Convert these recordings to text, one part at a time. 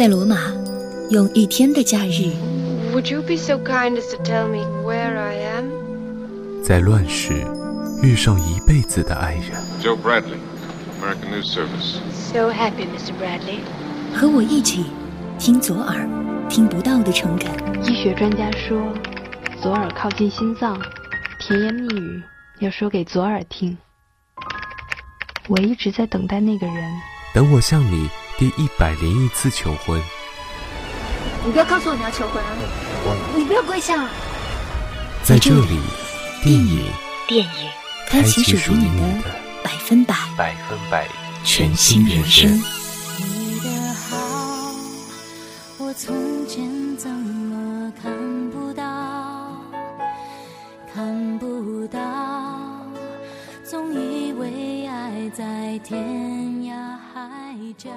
在罗马，用一天的假日。Would you be so kind as to tell me where I am？在乱世，遇上一辈子的爱人。Joe Bradley, American News Service. So happy, Mr. Bradley. 和我一起听左耳听不到的诚恳。医学专家说，左耳靠近心脏，甜言蜜语要说给左耳听。我一直在等待那个人。等我向你第一百零一次求婚。你不要告诉我你要求婚啊！你不要跪下。在这里，电影电影开启属于你的百分百百分百全新人生。你的好，我从前怎么看不到？看不到，总以为爱在天涯海角。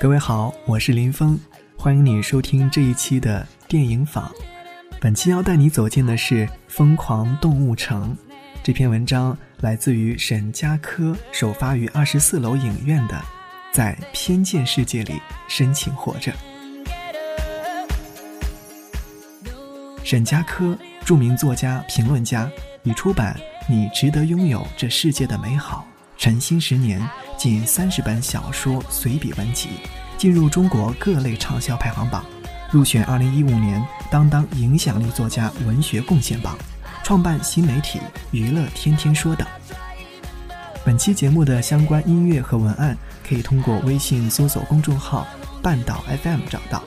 各位好，我是林峰，欢迎你收听这一期的电影坊。本期要带你走进的是《疯狂动物城》这篇文章，来自于沈佳柯，首发于二十四楼影院的《在偏见世界里深情活着》。沈佳柯，著名作家、评论家，已出版《你值得拥有这世界的美好》《晨兴十年》近三十本小说随笔文集，进入中国各类畅销排行榜，入选二零一五年当当影响力作家文学贡献榜，创办新媒体娱乐天天说等。本期节目的相关音乐和文案，可以通过微信搜索公众号“半岛 FM” 找到。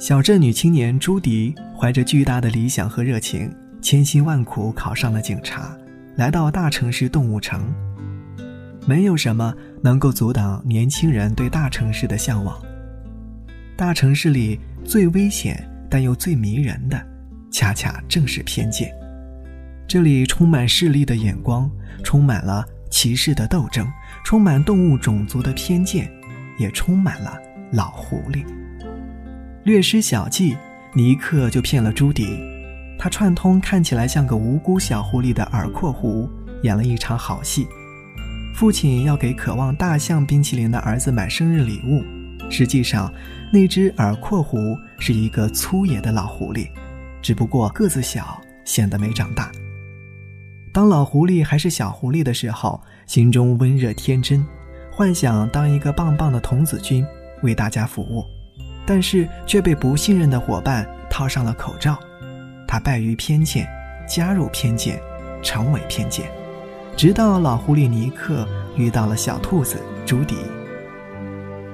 小镇女青年朱迪怀着巨大的理想和热情，千辛万苦考上了警察，来到大城市动物城。没有什么能够阻挡年轻人对大城市的向往。大城市里最危险但又最迷人的，恰恰正是偏见。这里充满势利的眼光，充满了歧视的斗争，充满动物种族的偏见，也充满了老狐狸。略施小计，尼克就骗了朱迪。他串通看起来像个无辜小狐狸的耳廓狐，演了一场好戏。父亲要给渴望大象冰淇淋的儿子买生日礼物，实际上，那只耳廓狐是一个粗野的老狐狸，只不过个子小，显得没长大。当老狐狸还是小狐狸的时候，心中温热天真，幻想当一个棒棒的童子军，为大家服务。但是却被不信任的伙伴套上了口罩，他败于偏见，加入偏见，成为偏见，直到老狐狸尼克遇到了小兔子朱迪。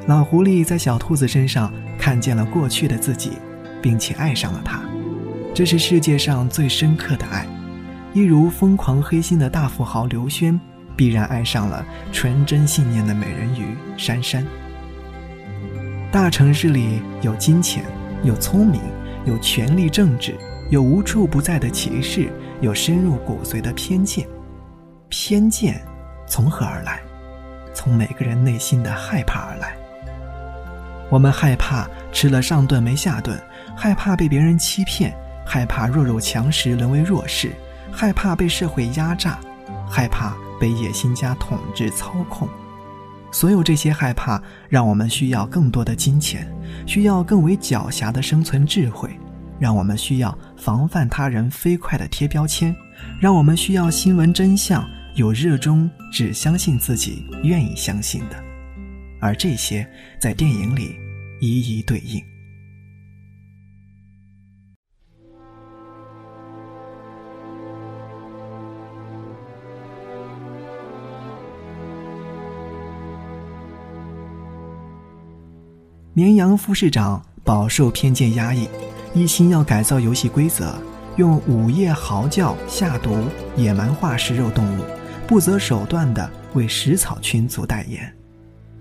老狐狸在小兔子身上看见了过去的自己，并且爱上了他，这是世界上最深刻的爱，一如疯狂黑心的大富豪刘轩必然爱上了纯真信念的美人鱼珊珊。大城市里有金钱，有聪明，有权力政治，有无处不在的歧视，有深入骨髓的偏见。偏见从何而来？从每个人内心的害怕而来。我们害怕吃了上顿没下顿，害怕被别人欺骗，害怕弱肉强食沦为弱势，害怕被社会压榨，害怕被野心家统治操控。所有这些害怕，让我们需要更多的金钱，需要更为狡黠的生存智慧，让我们需要防范他人飞快的贴标签，让我们需要新闻真相，有热衷只相信自己愿意相信的，而这些在电影里一一对应。绵羊副市长饱受偏见压抑，一心要改造游戏规则，用午夜嚎叫下毒，野蛮化食肉动物，不择手段地为食草群族代言。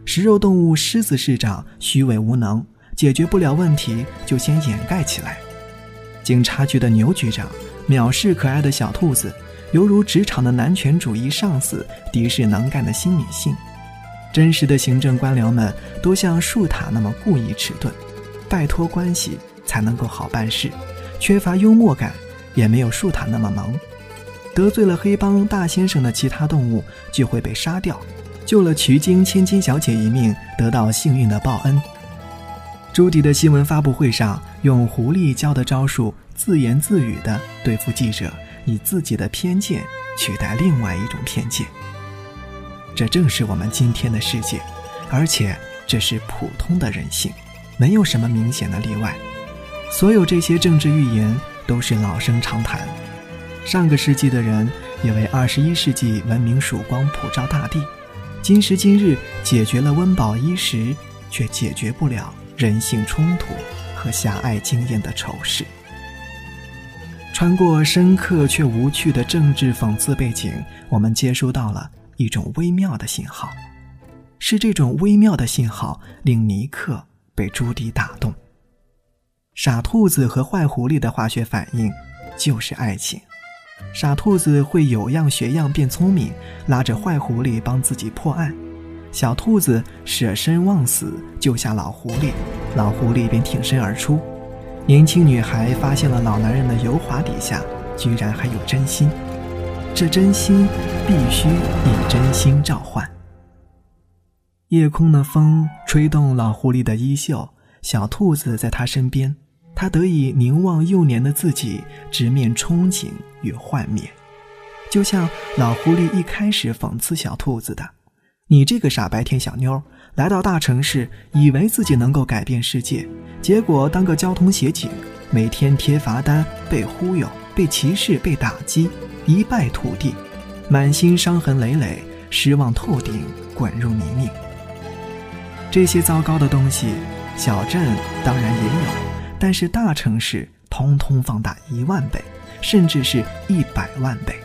食肉动物狮子市长虚伪无能，解决不了问题就先掩盖起来。警察局的牛局长藐视可爱的小兔子，犹如职场的男权主义上司敌视能干的新女性。真实的行政官僚们都像树塔那么故意迟钝，拜托关系才能够好办事，缺乏幽默感，也没有树塔那么萌。得罪了黑帮大先生的其他动物就会被杀掉。救了取经千金小姐一命，得到幸运的报恩。朱迪的新闻发布会上，用狐狸教的招数，自言自语地对付记者，以自己的偏见取代另外一种偏见。这正是我们今天的世界，而且这是普通的人性，没有什么明显的例外。所有这些政治预言都是老生常谈。上个世纪的人也为二十一世纪文明曙光普照大地。今时今日，解决了温饱衣食，却解决不了人性冲突和狭隘经验的丑事。穿过深刻却无趣的政治讽刺背景，我们接收到了一种微妙的信号。是这种微妙的信号令尼克被朱迪打动。傻兔子和坏狐狸的化学反应，就是爱情。傻兔子会有样学样变聪明，拉着坏狐狸帮自己破案；小兔子舍身忘死救下老狐狸，老狐狸便挺身而出。年轻女孩发现了老男人的油滑底下居然还有真心，这真心必须以真心召唤。夜空的风吹动老狐狸的衣袖，小兔子在他身边。他得以凝望幼年的自己，直面憧憬与幻灭，就像老狐狸一开始讽刺小兔子的：“你这个傻白甜小妞，来到大城市，以为自己能够改变世界，结果当个交通协警，每天贴罚单，被忽悠，被歧视，被打击，一败涂地，满心伤痕累累，失望透顶，滚入泥泞。这些糟糕的东西，小镇当然也有。”但是大城市通通放大一万倍，甚至是一百万倍。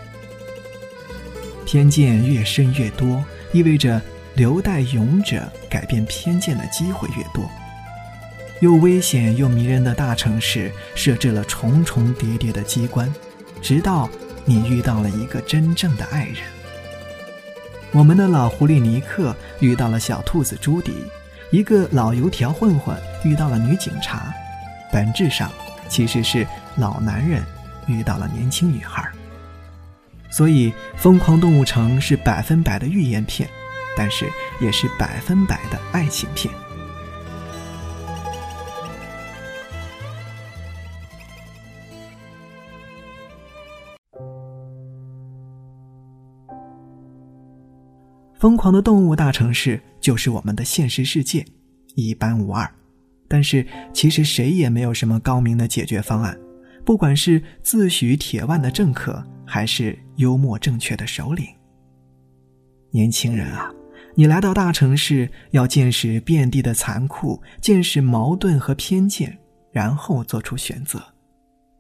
偏见越深越多，意味着留待勇者改变偏见的机会越多。又危险又迷人的大城市设置了重重叠叠的机关，直到你遇到了一个真正的爱人。我们的老狐狸尼克遇到了小兔子朱迪，一个老油条混混遇到了女警察。本质上，其实是老男人遇到了年轻女孩。所以，《疯狂动物城》是百分百的寓言片，但是也是百分百的爱情片。疯狂的动物大城市就是我们的现实世界，一般无二。但是，其实谁也没有什么高明的解决方案。不管是自诩铁腕的政客，还是幽默正确的首领。年轻人啊，你来到大城市，要见识遍地的残酷，见识矛盾和偏见，然后做出选择，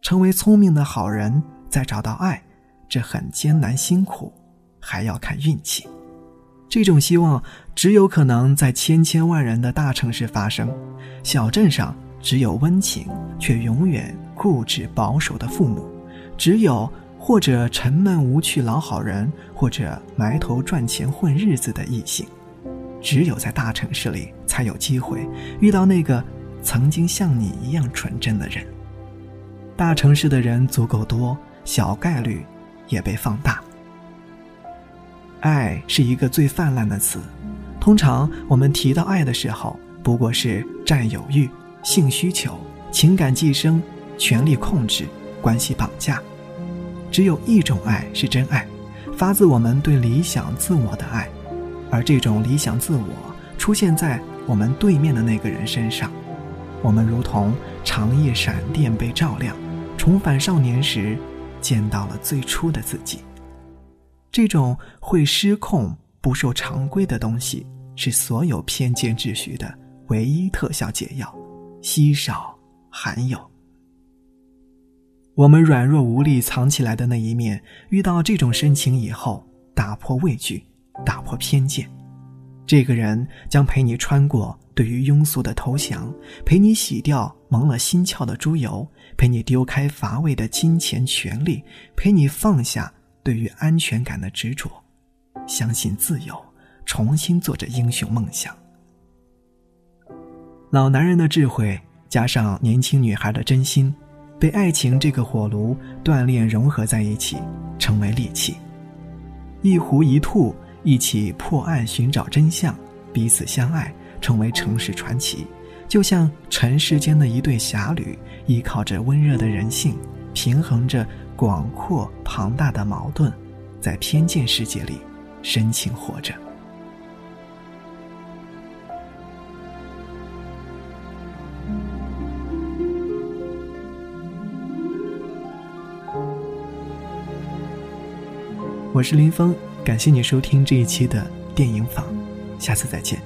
成为聪明的好人，再找到爱，这很艰难辛苦，还要看运气。这种希望只有可能在千千万人的大城市发生，小镇上只有温情却永远固执保守的父母，只有或者沉闷无趣老好人，或者埋头赚钱混日子的异性，只有在大城市里才有机会遇到那个曾经像你一样纯真的人。大城市的人足够多，小概率也被放大。爱是一个最泛滥的词，通常我们提到爱的时候，不过是占有欲、性需求、情感寄生、权力控制、关系绑架。只有一种爱是真爱，发自我们对理想自我的爱，而这种理想自我出现在我们对面的那个人身上，我们如同长夜闪电被照亮，重返少年时，见到了最初的自己。这种会失控、不受常规的东西，是所有偏见秩序的唯一特效解药，稀少罕有。我们软弱无力藏起来的那一面，遇到这种深情以后，打破畏惧，打破偏见，这个人将陪你穿过对于庸俗的投降，陪你洗掉蒙了心窍的猪油，陪你丢开乏味的金钱权利，陪你放下对于安全感的执着，相信自由，重新做着英雄梦想。老男人的智慧加上年轻女孩的真心，被爱情这个火炉锻炼融合在一起，成为利器。一狐一兔。一起破案寻找真相，彼此相爱，成为城市传奇。就像尘世间的一对侠侣，依靠着温热的人性，平衡着广阔庞大的矛盾，在偏见世界里深情活着。我是林峰。感谢你收听这一期的电影坊，下次再见。